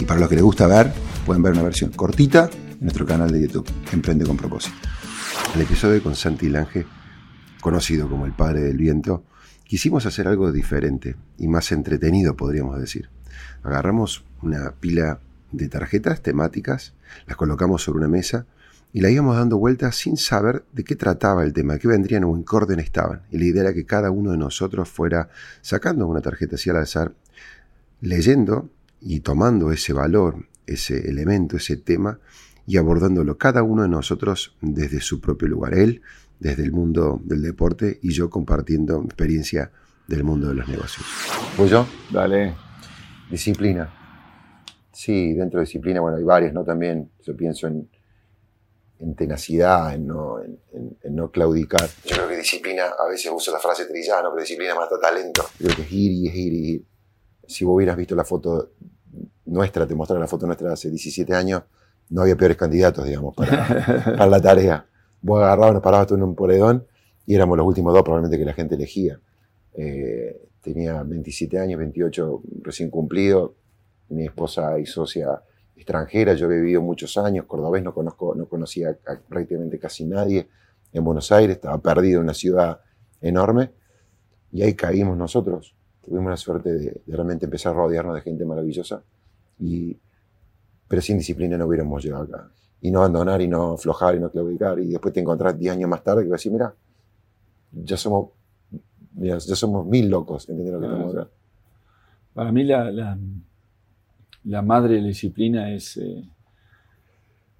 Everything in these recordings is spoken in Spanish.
Y para los que les gusta ver, pueden ver una versión cortita en nuestro canal de YouTube, Emprende con propósito. El episodio con Santi Lange, conocido como el padre del viento, quisimos hacer algo diferente y más entretenido, podríamos decir. Agarramos una pila de tarjetas temáticas, las colocamos sobre una mesa y la íbamos dando vueltas sin saber de qué trataba el tema, qué vendrían o en qué orden estaban. Y la idea era que cada uno de nosotros fuera sacando una tarjeta así al azar, leyendo y tomando ese valor, ese elemento, ese tema y abordándolo cada uno de nosotros desde su propio lugar. Él desde el mundo del deporte y yo compartiendo mi experiencia del mundo de los negocios. ¿Voy yo? Dale. Disciplina. Sí, dentro de disciplina, bueno, hay varias, ¿no? También yo pienso en, en tenacidad, en no, en, no claudicar. Yo creo que disciplina, a veces uso la frase trillano, pero disciplina mata talento. Yo creo que es ir y es ir y ir. Si vos hubieras visto la foto nuestra, te mostré la foto nuestra hace 17 años, no había peores candidatos, digamos, para, la tarea. Vos agarrabas, nos parabas tú en un poredón y éramos los últimos dos probablemente que la gente elegía. Eh, tenía 27 años, 28 recién cumplido, mi esposa y socia extranjera, yo he vivido muchos años, cordobés no, conozco, no conocía prácticamente casi nadie en Buenos Aires, estaba perdido en una ciudad enorme y ahí caímos nosotros. Tuvimos la suerte de, de realmente empezar a rodearnos de gente maravillosa y, pero sin disciplina no hubiéramos llegado acá. Y no abandonar y no aflojar y no claudicar. Y después te encontrás 10 años más tarde y vas a decir, mira, ya somos, ya somos mil locos, ¿entendés lo que estamos acá? Para mí la, la, la, madre de la disciplina es, eh,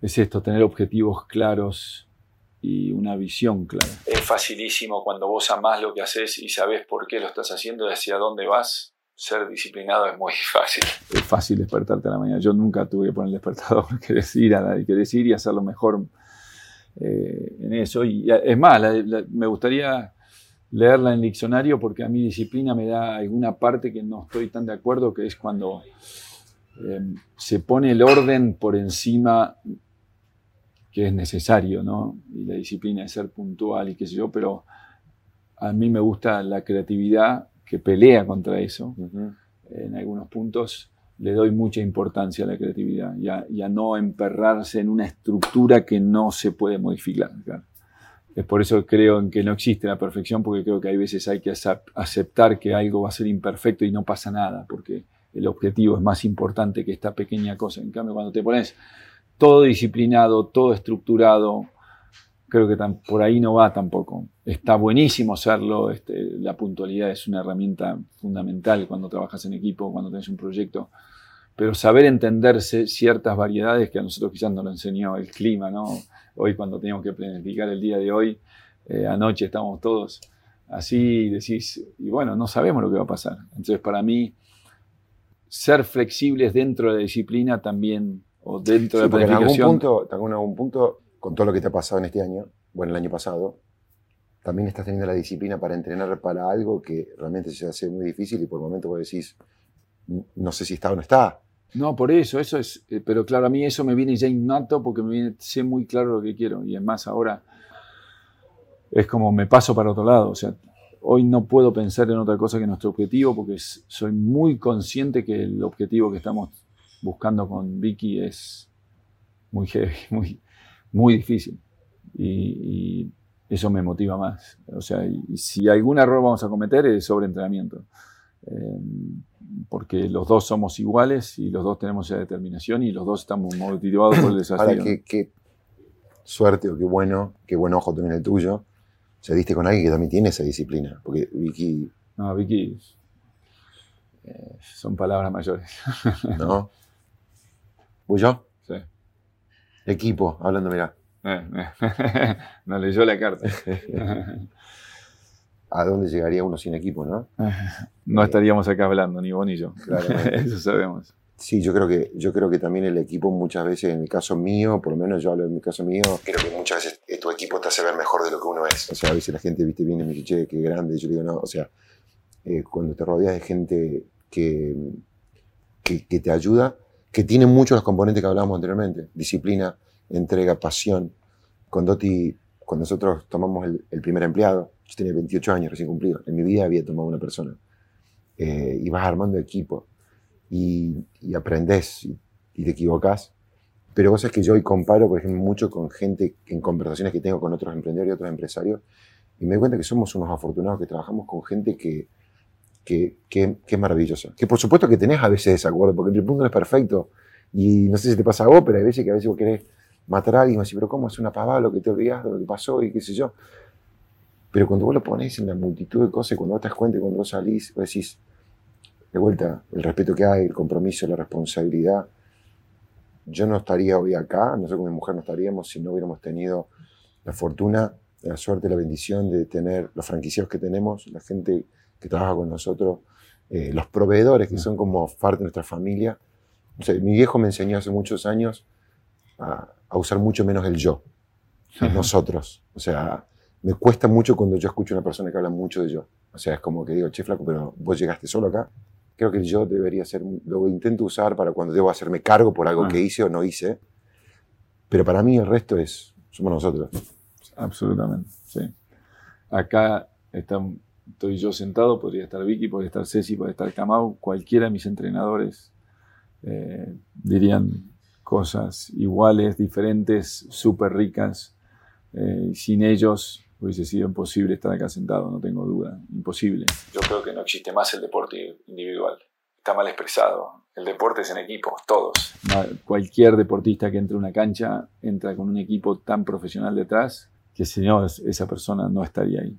es esto, tener objetivos claros y una visión clara. Es facilísimo cuando vos amás lo que haces y sabes por qué lo estás haciendo y hacia dónde vas ser disciplinado es muy fácil. Es fácil despertarte a la mañana. Yo nunca tuve que poner el despertador, que decir, que decir y hacer lo mejor eh, en eso. Y es más, me gustaría leerla en el diccionario porque a mí disciplina me da alguna parte que no estoy tan de acuerdo, que es cuando em, se pone el orden por encima que es necesario, ¿no? Y la disciplina es ser puntual y qué sé yo, pero a mí me gusta la creatividad que pelea contra eso. En algunos puntos le doy mucha importancia a la creatividad y a, no emperrarse en una estructura que no se puede modificar. Es por eso que creo en que no existe la perfección, porque creo que hay veces hay que aceptar que algo va a ser imperfecto y no pasa nada, porque el objetivo es más importante que esta pequeña cosa. En cambio, cuando te pones todo disciplinado, todo estructurado, creo que por ahí no va tampoco. Está buenísimo hacerlo, este, la puntualidad es una herramienta fundamental cuando trabajas en equipo, cuando tienes un proyecto, pero saber entenderse ciertas variedades que a nosotros quizás nos lo enseñó el clima, ¿no? Hoy cuando teníamos que planificar el día de hoy, eh, anoche estamos todos así y decís, y bueno, no sabemos lo que va a pasar. Entonces para mí, ser flexibles dentro de la disciplina también, o dentro de la planificación. En algún punto, en algún punto con todo lo que te ha pasado en este año, bueno, el año pasado, también estás teniendo la disciplina para entrenar para algo que realmente se hace muy difícil y por el momento vos decís, no sé si está o no está. No, por eso, eso es, eh, pero claro, a mí eso me viene ya innato porque me viene, sé muy claro lo que quiero y es más ahora es como me paso para otro lado, o sea, hoy no puedo pensar en otra cosa que nuestro objetivo porque soy muy consciente que el objetivo que estamos buscando con Vicky es muy heavy, muy, muy difícil. Y, eso me motiva más. O sea, si algún error vamos a cometer es sobre entrenamiento. Eh, porque los dos somos iguales y los dos tenemos esa determinación y los dos estamos motivados por el desafío. Ahora, ¿qué, suerte o qué bueno, qué buen ojo también el tuyo. O sea, diste con alguien que también tiene esa disciplina. Porque Vicky. No, Vicky. eh, son palabras mayores. ¿No? ¿Voy yo? Sí. Equipo, hablando, mira. Eh, eh. no leyó la carta. ¿A dónde llegaría uno sin equipo, no? No estaríamos acá hablando, ni vos ni yo. Claramente. Eso sabemos. Sí, yo creo que yo creo que también el equipo muchas veces, en el caso mío, por lo menos yo hablo en mi caso mío, creo que muchas veces eh, tu equipo te hace ver mejor de lo que uno es. O sea, a veces la gente viste viene y me dice, che, qué grande. Yo digo, no, o sea, eh, cuando te rodeas de gente que, que, que te ayuda, que tiene muchos los componentes que hablábamos anteriormente, disciplina, entrega, pasión. Con Doti, cuando nosotros tomamos el, el primer empleado, yo tenía 28 años recién cumplido, en mi vida había tomado una persona. Eh, y vas armando equipo y, y aprendes y, y te equivocas. Pero cosas que yo hoy comparo, por ejemplo, mucho con gente en conversaciones que tengo con otros emprendedores y otros empresarios, y me doy cuenta que somos unos afortunados que trabajamos con gente que, que, es maravillosa. Que por supuesto que tenés a veces desacuerdo, porque el mundo no es perfecto. Y no sé si te pasa a vos, pero hay veces que a veces vos querés matar a alguien y decís, pero ¿cómo es una pavada lo que te olvidás de lo que pasó y qué sé yo? Pero cuando vos lo pones en la multitud de cosas, cuando vos te das cuenta cuando vos salís, vos decís, de vuelta, el respeto que hay, el compromiso, la responsabilidad. Yo no estaría hoy acá, nosotros con mi mujer no estaríamos si no hubiéramos tenido la fortuna, la suerte, la bendición de tener los franquiciados que tenemos, la gente que trabaja con nosotros, eh, los proveedores que son como parte de nuestra familia. O sea, mi viejo me enseñó hace muchos años a, a usar mucho menos el yo, el nosotros. O sea, me cuesta mucho cuando yo escucho a una persona que habla mucho de yo. O sea, es como que digo, che, flaco, pero vos llegaste solo acá. Creo que el yo debería ser, lo intento usar para cuando debo hacerme cargo por algo Ah. que hice o no hice. Pero para mí el resto es, somos nosotros. Absolutamente, sí. Acá está- estoy yo sentado, podría estar Vicky, podría estar Ceci, podría estar Camau, cualquiera de mis entrenadores eh, dirían cosas iguales, diferentes, súper ricas. Eh, sin ellos hubiese sido imposible estar acá sentado, no tengo duda, imposible. Yo creo que no existe más el deporte individual, está mal expresado. El deporte es en equipo, todos. Cualquier deportista que entre a una cancha entra con un equipo tan profesional detrás que si no, es- esa persona no estaría ahí.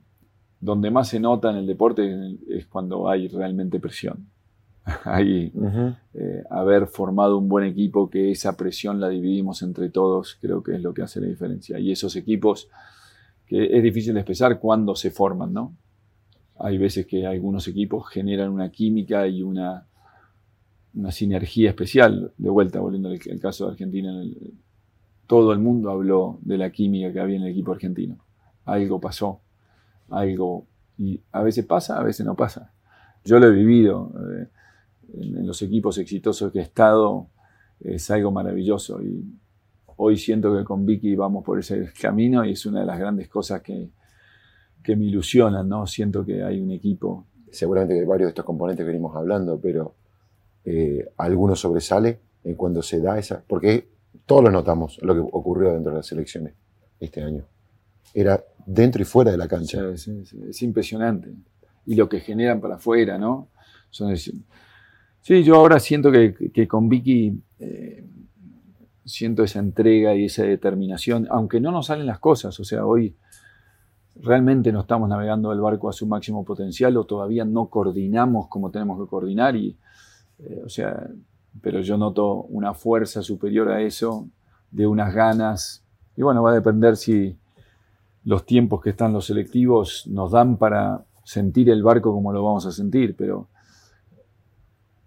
Donde más se nota en el deporte es cuando hay realmente presión. Hay eh, haber formado un buen equipo, que esa presión la dividimos entre todos, creo que es lo que hace la diferencia. Y esos equipos, que es difícil de expresar cuándo se forman, ¿no? Hay veces que algunos equipos generan una química y una, una sinergia especial. De vuelta, volviendo al al caso de Argentina, en el- todo el mundo habló de la química que había en el equipo argentino. Algo pasó, algo, y a veces pasa, a veces no pasa. Yo lo he vivido. eh, en, los equipos exitosos que he estado es algo maravilloso y hoy siento que con Vicky vamos por ese camino y es una de las grandes cosas que, que me ilusionan, ¿no? Siento que hay un equipo. Seguramente que varios de estos componentes que venimos hablando, pero eh, alguno sobresale en cuando se da esa. Porque todos lo notamos, lo que ocurrió dentro de las elecciones este año. Era dentro y fuera de la cancha. es, es- es impresionante. Y lo que generan para afuera, ¿no? Son sí, yo ahora siento que, que con Vicky eh, siento esa entrega y esa determinación, aunque no nos salen las cosas. O sea, hoy realmente no estamos navegando el barco a su máximo potencial o todavía no coordinamos como tenemos que coordinar. Y, eh, o sea, pero yo noto una fuerza superior a eso, de unas ganas. Y bueno, va a depender si los tiempos que están los selectivos nos dan para sentir el barco como lo vamos a sentir, pero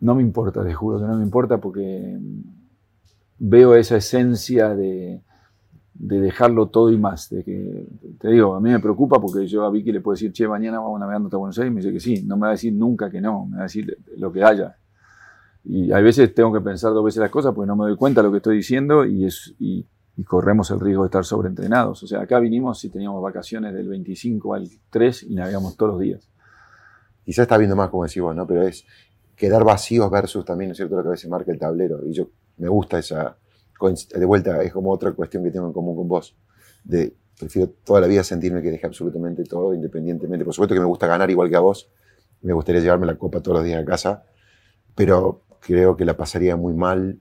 no me importa, te juro que no me importa porque veo esa esencia de, de dejarlo todo y más. De te digo, a mí me preocupa porque yo a Vicky le puedo decir, che, mañana vamos navegando hasta Buenos Aires, y me dice que sí, no me va a decir nunca que no, me va a decir lo que haya. Y a veces tengo que pensar dos veces las cosas porque no me doy cuenta de lo que estoy diciendo y, es, y, y corremos el riesgo de estar sobreentrenados. O sea, acá vinimos y teníamos vacaciones del 25 al 3 y navegamos todos los días. Quizás está viendo más, como decís vos, ¿no? Pero es quedar vacíos versus también, ¿no es cierto?, lo que a veces marca el tablero. Y yo me gusta esa. De vuelta, es como otra cuestión que tengo en común con vos. De prefiero toda la vida sentirme que dejé absolutamente todo, independientemente. Por supuesto que me gusta ganar igual que a vos. Me gustaría llevarme la copa todos los días a casa. Pero creo que la pasaría muy mal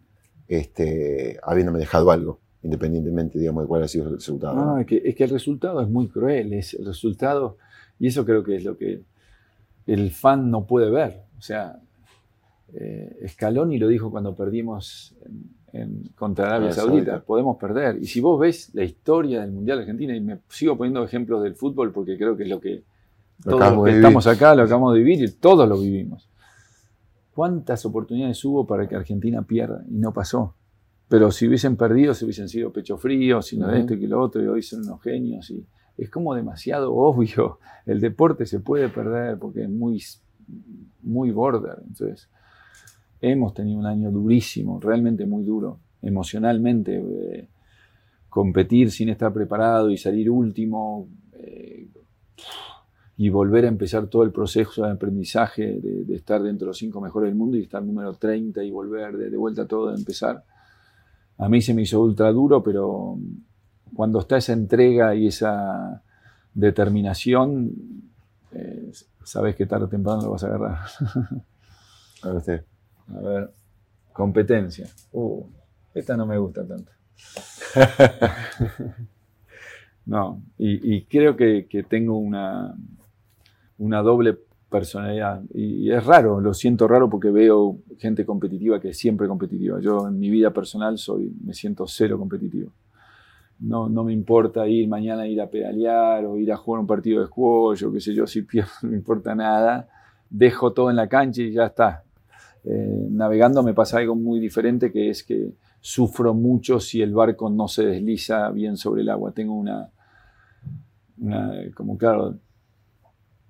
este, habiéndome dejado algo. Independientemente, digamos, de cuál ha sido el resultado. No, es que, es que el resultado es muy cruel, es el resultado, y eso creo que es lo que el fan no puede ver. O sea, eh, Scaloni lo dijo cuando perdimos en, contra Arabia Ah, Saudita, Saudita. podemos perder. Y si vos ves la historia del Mundial Argentina, y me sigo poniendo ejemplos del fútbol porque creo que es lo que todos los que estamos acá lo acabamos de vivir y todos lo vivimos. ¿Cuántas oportunidades hubo para que Argentina pierda? Y no pasó. Pero si hubiesen perdido, se hubiesen sido pecho frío, sino Ujú. esto y que lo otro, y hoy son unos genios. Y es como demasiado obvio. El deporte se puede perder porque es muy, muy border. Entonces, hemos tenido un año durísimo, realmente muy duro, emocionalmente. eh, competir sin estar preparado y salir último. eh, y volver a empezar todo el proceso de aprendizaje de, de estar dentro de los cinco mejores del mundo y estar número 30 y volver de, de vuelta todo de empezar. A mí se me hizo ultra duro, pero cuando está esa entrega y esa determinación, eh, sabes que tarde o temprano lo vas a agarrar. A ver usted. A ver, competencia. Uh, esta no me gusta tanto. no, y, y creo que, que tengo una, una doble personalidad. Y, es raro, lo siento raro porque veo gente competitiva que es siempre competitiva. Yo en mi vida personal soy, me siento cero competitivo. No, no me importa ir mañana ir a pedalear o ir a jugar un partido de squash o qué sé yo, si pierdo no me importa nada. Dejo todo en la cancha y ya está. Eh, navegando me pasa algo muy diferente que es que sufro mucho si el barco no se desliza bien sobre el agua. Tengo una, una como claro,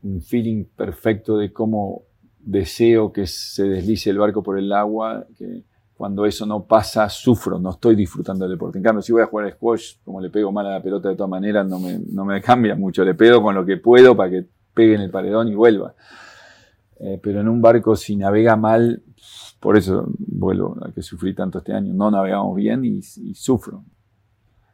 un feeling perfecto de cómo deseo que se deslice el barco por el agua, que cuando eso no pasa, sufro, no estoy disfrutando del deporte. En cambio, si voy a jugar al squash, como le pego mal a la pelota de todas maneras, no me, no me cambia mucho. Le pego con lo que puedo para que pegue en el paredón y vuelva. Eh, pero en un barco, si navega mal, por eso vuelvo a que sufrí tanto este año, no navegamos bien y, y sufro.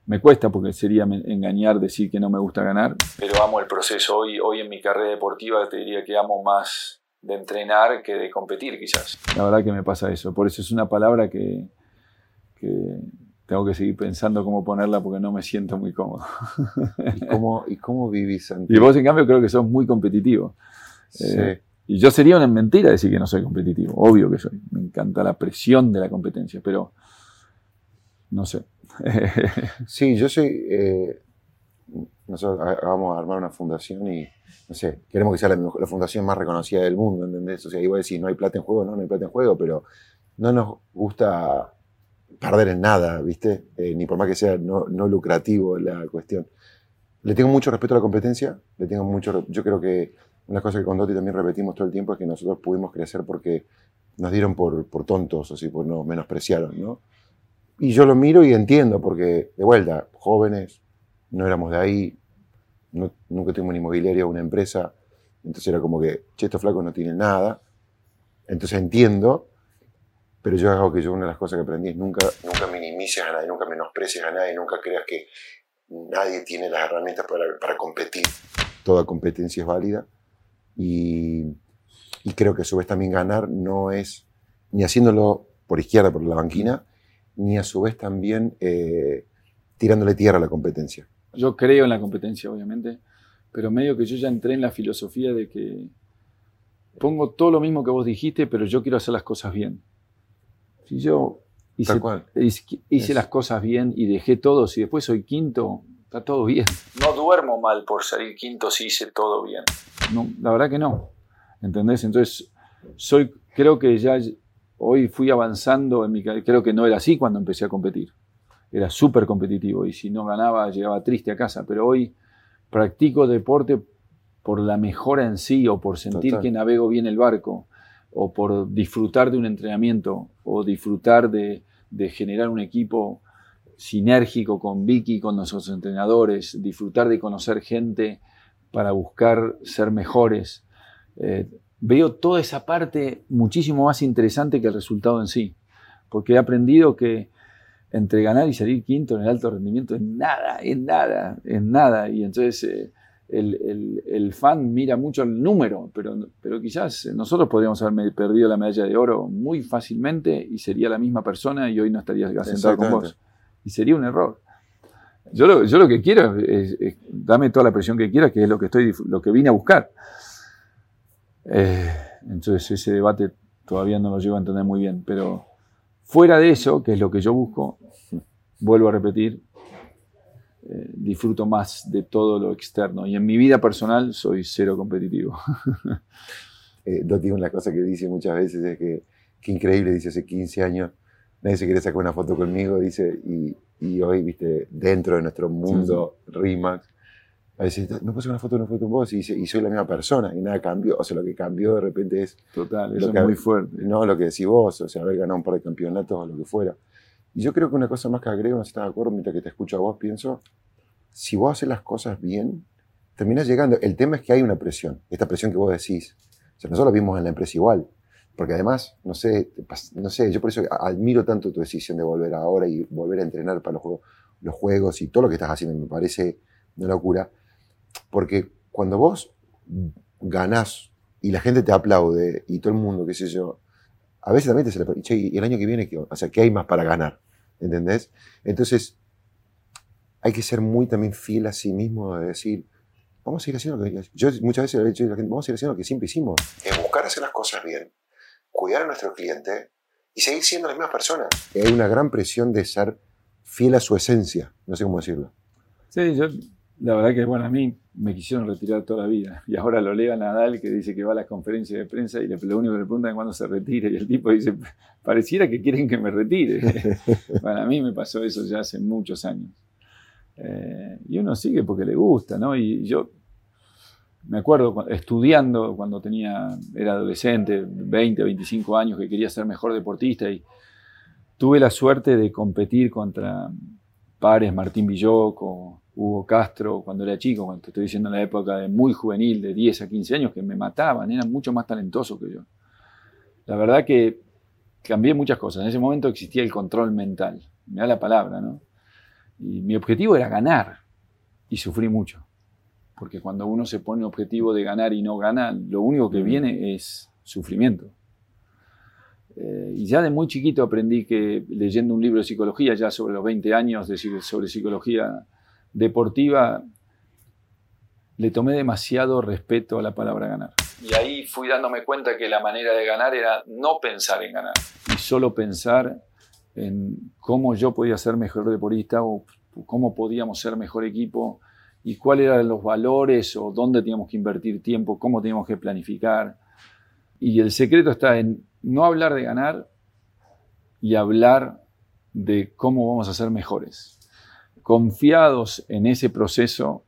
Me cuesta porque sería engañar decir que no me gusta ganar, pero amo el proceso. Hoy, hoy en mi carrera deportiva te diría que amo más de entrenar que de competir quizás. La verdad que me pasa eso. Por eso es una palabra que, que tengo que seguir pensando cómo ponerla porque no me siento muy cómodo. ¿Y cómo, y cómo vivís? Y vos en cambio creo que sos muy competitivo. Sí. Eh, y yo sería una mentira decir que no soy competitivo. Obvio que soy. Me encanta la presión de la competencia, pero no sé. Sí, yo soy. eh, nosotros vamos a armar una fundación y, no sé, queremos que sea la, la fundación más reconocida del mundo, ¿entendés? O sea, igual decir, no hay plata en juego, no, no hay plata en juego, pero no nos gusta perder en nada, ¿viste? Eh, ni por más que sea no, no lucrativo la cuestión. Le tengo mucho respeto a la competencia, le tengo mucho. Yo creo que una cosa que con Dotti también repetimos todo el tiempo es que nosotros pudimos crecer porque nos dieron por, por tontos, así, por nos menospreciaron, ¿no? Y yo lo miro y entiendo, porque, de vuelta, jóvenes, no éramos de ahí, no- nunca tuvimos una inmobiliaria o una empresa, entonces era como que, che, estos flacos no tienen nada, entonces entiendo, pero yo hago que yo una de las cosas que aprendí es nunca, nunca minimices a nadie, nunca menosprecies a nadie, nunca creas que nadie tiene las herramientas para, para competir, toda competencia es válida, y, y creo que a su vez también ganar no es ni haciéndolo por izquierda, por la banquina, ni a su vez también eh, tirándole tierra a la competencia. yo creo en la competencia, obviamente, pero medio que yo ya entré en la filosofía de que pongo todo lo mismo que vos dijiste, pero yo quiero hacer las cosas bien. Si yo hice, cual. hice, las cosas bien y dejé todo, si después soy quinto, está todo bien. No duermo mal por salir quinto si hice todo bien. No, la verdad que no. ¿Entendés? Entonces, soy, creo que ya hoy fui avanzando en mi carrera. Creo que no era así cuando empecé a competir. Era súper competitivo y si no ganaba llegaba triste a casa. Pero hoy practico deporte por la mejora en sí o por sentir Total. que navego bien el barco o por disfrutar de un entrenamiento o disfrutar de, de generar un equipo sinérgico con Vicky, con nuestros entrenadores, disfrutar de conocer gente para buscar ser mejores. Eh, veo toda esa parte muchísimo más interesante que el resultado en sí, porque he aprendido que entre ganar y salir quinto en el alto rendimiento es nada, es nada, es nada. Y entonces eh, el, el- el fan mira mucho el número, pero, pero quizás nosotros podríamos haber perdido la medalla de oro muy fácilmente y sería la misma persona y hoy no estaría sentado con vos. Y sería un error. Yo lo, yo lo que quiero es, dame toda la presión que quieras, que es lo que, estoy, lo que vine a buscar. Eh, entonces ese debate todavía no lo llevo a entender muy bien, pero fuera de eso, que es lo que yo busco, vuelvo a repetir, eh, disfruto más de todo lo externo. Y en mi vida personal soy cero competitivo. eh, Doti, una cosa que dice muchas veces es que, qué increíble, dice hace 15 años, nadie se quiere sacar una foto conmigo, dice, y, y hoy, viste, dentro de nuestro mundo RIMAX, a veces, no puedo una foto, una foto con vos, y, y, soy la misma persona, y nada cambió, o sea, lo que cambió de repente es... Total, eso es muy fuerte. No, lo que decís vos, o sea, haber ganado un par de campeonatos o lo que fuera. Y yo creo que una cosa más que agrego, no sé si estás de acuerdo, mientras que te escucho a vos, pienso, si vos haces las cosas bien, terminas llegando. El tema es que hay una presión, esta presión que vos decís. O sea, nosotros lo vimos en la empresa igual. Porque además, no sé, no sé, yo por eso admiro tanto tu decisión de volver ahora y volver a entrenar para los juegos, los juegos y todo lo que estás haciendo me parece una locura. Porque cuando vos ganás y la gente te aplaude y todo el mundo, qué sé yo, a veces también te se le che, y el año que viene, o sea, ¿qué hay más para ganar? ¿Entendés? Entonces, hay que ser muy también fiel a sí mismo de decir, vamos a ir haciendo lo que yo muchas veces le he dicho a la gente, vamos a ir haciendo lo que siempre hicimos. Es buscar hacer las cosas bien, cuidar a nuestro cliente y seguir siendo las mismas personas. Hay una gran presión de ser fiel a su esencia, no sé cómo decirlo. Sí, yo la verdad que, bueno, a mí me quisieron retirar toda la vida. Y ahora lo leo a Nadal que dice que va a las conferencias de prensa y lo único que le preguntan es cuándo se retire. Y el tipo dice, pareciera que quieren que me retire. Para mí me pasó eso ya hace muchos años. Eh, y uno sigue porque le gusta, ¿no? Y yo me acuerdo estudiando cuando tenía, era adolescente, 20, 25 años, que quería ser mejor deportista y tuve la suerte de competir contra pares, Martín Villoco, Hugo Castro, cuando era chico, cuando te estoy diciendo en la época de muy juvenil, de 10 a 15 años, que me mataban, eran mucho más talentosos que yo. La verdad que cambié muchas cosas. En ese momento existía el control mental, me da la palabra, ¿no? Y mi objetivo era ganar, y sufrí mucho. Porque cuando uno se pone objetivo de ganar y no gana, lo único que viene es sufrimiento. Eh, y ya de muy chiquito aprendí que leyendo un libro de psicología, ya sobre los 20 años de, sobre psicología deportiva le tomé demasiado respeto a la palabra ganar. Y ahí fui dándome cuenta que la manera de ganar era no pensar en ganar y solo pensar en cómo yo podía ser mejor deportista o cómo podíamos ser mejor equipo y cuáles eran los valores o dónde teníamos que invertir tiempo, cómo teníamos que planificar. Y el secreto está en no hablar de ganar y hablar de cómo vamos a ser mejores confiados en ese proceso,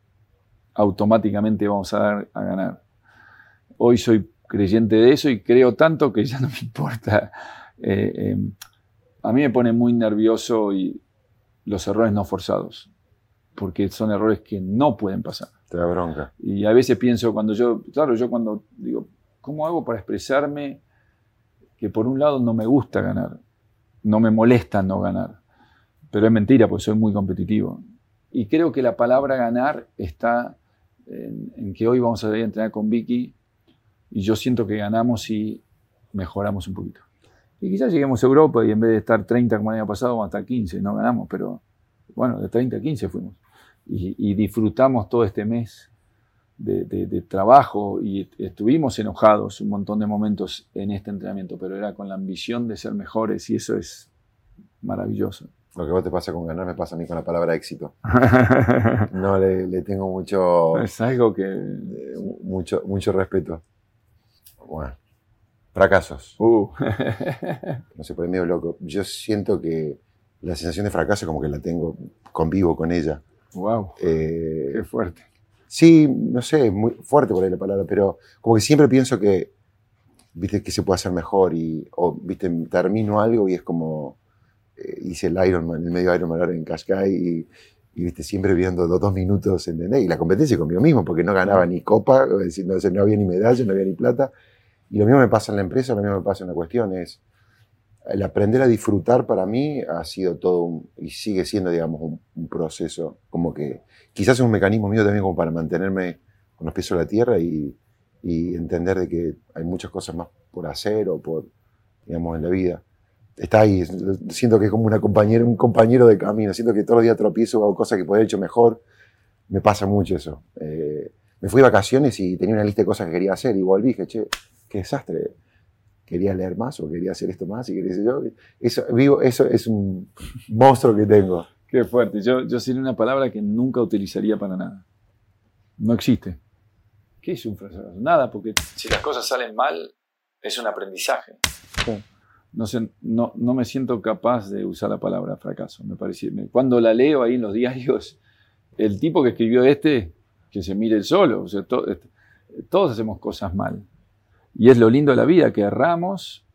automáticamente vamos a, dar, a ganar. Hoy soy creyente de eso y creo tanto que ya no me importa. Eh, eh, a mí me pone muy nervioso y los errores no forzados, porque son errores que no pueden pasar. Te da bronca. Y a veces pienso cuando yo, claro, yo cuando digo, ¿cómo hago para expresarme que por un lado no me gusta ganar, no me molesta no ganar? Pero es mentira, porque soy muy competitivo. Y creo que la palabra ganar está en, que hoy vamos a ir a entrenar con Vicky y yo siento que ganamos y mejoramos un poquito. Y quizás lleguemos a Europa y en vez de estar 30 como el año pasado, vamos a estar 15. No ganamos, pero bueno, de 30 a 15 fuimos. Y, disfrutamos todo este mes de, de, trabajo y estuvimos enojados un montón de momentos en este entrenamiento, pero era con la ambición de ser mejores y eso es maravilloso. Lo que vos te pasa con ganar me pasa a mí con la palabra éxito. No le, tengo mucho. Es algo que. Eh, mucho, mucho respeto. Bueno. Fracasos. Uh. no sé, por medio loco. Yo siento que la sensación de fracaso, como que la tengo, convivo con ella. Wow. Eh, Qué fuerte. Sí, no sé, muy fuerte por ahí la palabra, pero como que siempre pienso que, viste, que se puede hacer mejor y, o, viste, termino algo y es como, hice el Ironman, el medio Ironman ahora en Cascais y, y, viste, siempre viendo los dos minutos, ¿entendés? Y la competencia conmigo mismo, porque no ganaba ni copa, no, no había ni medalla, no había ni plata. Y lo mismo me pasa en la empresa, lo mismo me pasa en la cuestión, es el aprender a disfrutar para mí ha sido todo y sigue siendo, digamos, un, proceso, como que quizás es un mecanismo mío también como para mantenerme con los pies sobre la tierra y, y entender de que hay muchas cosas más por hacer o por, digamos, en la vida está ahí. Siento que es como una compañera, un compañero de camino. Siento que todos los días tropiezo hago cosas que podría haber hecho mejor. Me pasa mucho eso. Eh, me fui de vacaciones y tenía una lista de cosas que quería hacer y volví y dije, che, qué desastre. Quería leer más o quería hacer esto más y quería decir yo. Eso, vivo, eso es un monstruo que tengo. Qué fuerte. Yo, yo sería una palabra que nunca utilizaría para nada. No existe. ¿Qué es un fracaso? Nada, porque si las cosas salen mal, es un aprendizaje. No, no, no, me siento capaz de usar la palabra fracaso. Me parece, cuando la leo ahí en los diarios, el tipo que escribió este, que se mire el solo. O este, todos hacemos cosas mal. Y es lo lindo de la vida, que erramos.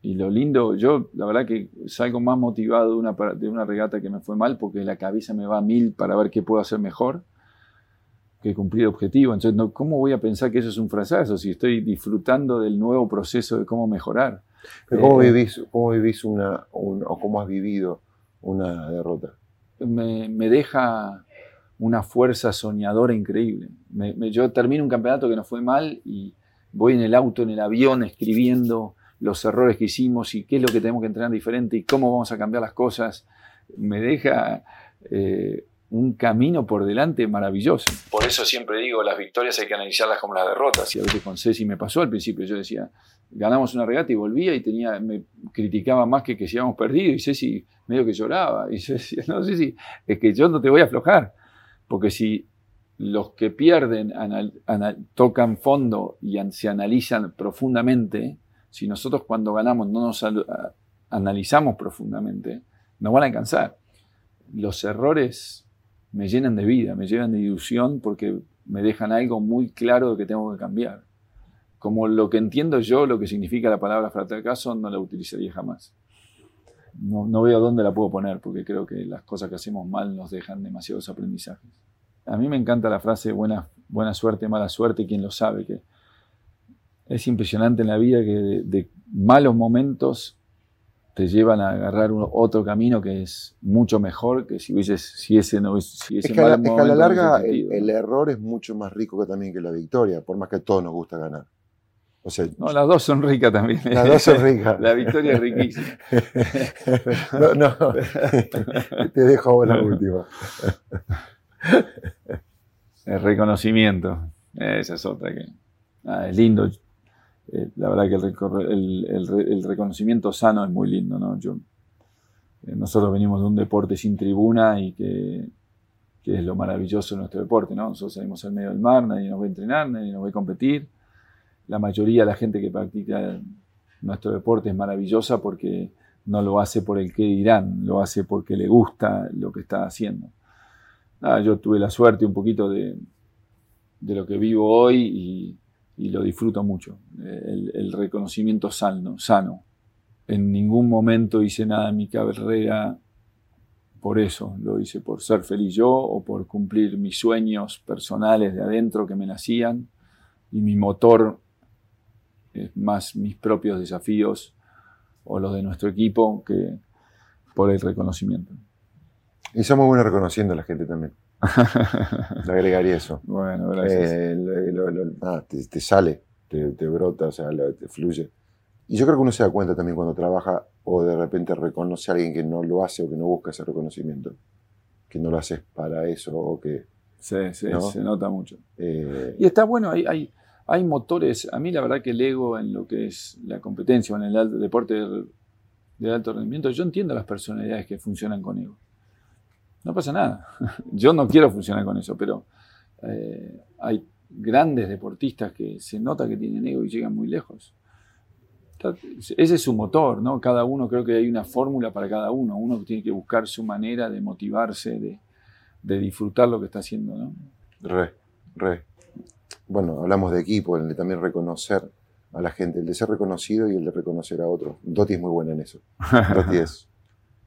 Y lo lindo, yo la verdad que salgo más motivado de una, de una regata que me fue mal porque la cabeza me va a mil para ver qué puedo hacer mejor que cumplir objetivo. Entonces, ¿cómo voy a pensar que eso es un fracaso si estoy disfrutando del nuevo proceso de cómo mejorar? ¿Cómo, eh, vivís, ¿Cómo vivís una, o cómo has vivido una derrota? Me, me deja una fuerza soñadora increíble. yo termino un campeonato que no fue mal y voy en el auto, en el avión, escribiendo los errores que hicimos y qué es lo que tenemos que entrenar diferente y cómo vamos a cambiar las cosas. Me deja eh, un camino por delante maravilloso. Por eso siempre digo, las victorias hay que analizarlas como las derrotas. Y a veces con Ceci me pasó al principio, yo decía, ganamos una regata y volvía y tenía, me criticaba más que que si habíamos perdido y Ceci medio que lloraba. Y yo decía, no si, es que yo no te voy a aflojar, porque si los que pierden tocan fondo y se analizan profundamente, si nosotros cuando ganamos no nos analizamos profundamente, nos van a alcanzar. Los errores me llenan de vida, me llenan de ilusión porque me dejan algo muy claro de que tengo que cambiar. Como lo que entiendo yo, lo que significa la palabra fracaso, no la utilizaría jamás. No, veo dónde la puedo poner porque creo que las cosas que hacemos mal nos dejan demasiados aprendizajes. A mí me encanta la frase buena, buena suerte, mala suerte, quien lo sabe, que es impresionante en la vida que de malos momentos te llevan a agarrar otro camino que es mucho mejor que si hubieses, si ese no si ese es que, a, la larga el, error es mucho más rico que también que la victoria, por más que a todos nos gusta ganar. O sea, no, las dos son ricas también. Las dos son ricas. la victoria es riquísima. no, no. Te dejo la última. El reconocimiento. Esa es otra que. Ah, es lindo. Eh, la verdad que el, reconocimiento sano es muy lindo, ¿no? Eh, nosotros venimos de un deporte sin tribuna y que, es lo maravilloso de nuestro deporte, ¿no? Nosotros salimos al medio del mar, nadie nos va a entrenar, nadie nos va a competir. La mayoría de la gente que practica nuestro deporte es maravillosa porque no lo hace por el que dirán, lo hace porque le gusta lo que está haciendo. yo tuve la suerte un poquito de, de lo que vivo hoy y, y lo disfruto mucho. El, reconocimiento sano, sano. En ningún momento hice nada en mi carrera por eso, lo hice por ser feliz yo o por cumplir mis sueños personales de adentro que me nacían y mi motor es más mis propios desafíos o los de nuestro equipo que por el reconocimiento. Y somos buenos reconociendo a la gente también. Le agregaría eso. Bueno, gracias. Eh, te, sale, te, brota, o sea, te fluye. Y yo creo que uno se da cuenta también cuando trabaja o de repente reconoce a alguien que no lo hace o que no busca ese reconocimiento. Que no lo haces para eso o que... Sí, sí, se nota mucho. Eh, y está bueno, hay, hay, hay, motores. A mí la verdad que el ego en lo que es la competencia o en el deporte de alto rendimiento, yo entiendo las personalidades que funcionan con ego no pasa nada. Yo no quiero funcionar con eso, pero eh, hay grandes deportistas que se nota que tienen ego y llegan muy lejos. Ese es su motor, ¿no? Cada uno, creo que hay una fórmula para cada uno. Uno tiene que buscar su manera de motivarse, de, disfrutar lo que está haciendo, ¿no? Re, re. Bueno, hablamos de equipo, el de también reconocer a la gente, el de ser reconocido y el de reconocer a otros. Doti es muy buena en eso. Doti es,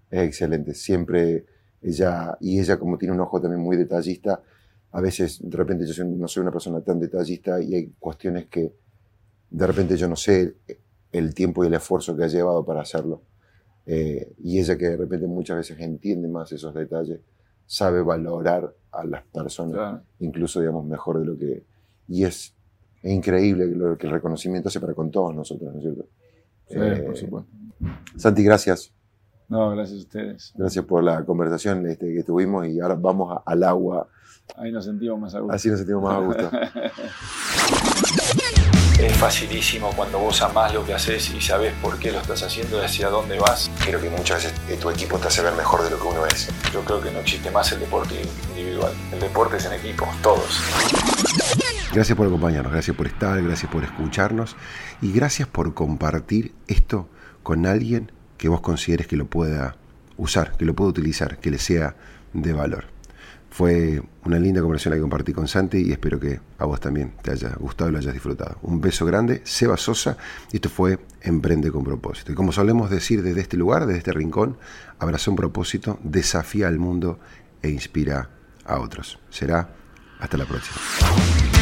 es excelente. Siempre ella, y ella como tiene un ojo también muy detallista, a veces de repente yo no soy una persona tan detallista y hay cuestiones que de repente yo no sé el tiempo y el esfuerzo que ha llevado para hacerlo. Eh, y ella que de repente muchas veces entiende más esos detalles, sabe valorar a las personas, incluso digamos mejor de lo que... Y es, increíble lo que el reconocimiento hace para con todos nosotros, ¿no es cierto? Sí, por eh, supuesto. Santi, gracias. No, gracias a ustedes. Gracias por la conversación este, que tuvimos y ahora vamos al agua. Ahí nos sentimos más a gusto. Así nos sentimos más a gusto. es facilísimo cuando vos amás lo que haces y sabes por qué lo estás haciendo y hacia dónde vas. Creo que muchas veces eh, tu equipo te hace ver mejor de lo que uno es. Yo creo que no existe más el deporte individual. El deporte es en equipo, todos. Gracias por acompañarnos, gracias por estar, gracias por escucharnos y gracias por compartir esto con alguien que vos consideres que lo pueda usar, que lo pueda utilizar, que le sea de valor. Fue una linda conversación la que compartí con Santi y espero que a vos también te haya gustado y lo hayas disfrutado. Un beso grande, Seba Sosa, y esto fue Emprende con propósito. Y como solemos decir desde este lugar, desde este rincón, abraza un propósito, desafía al mundo e inspira a otros. Será hasta la próxima.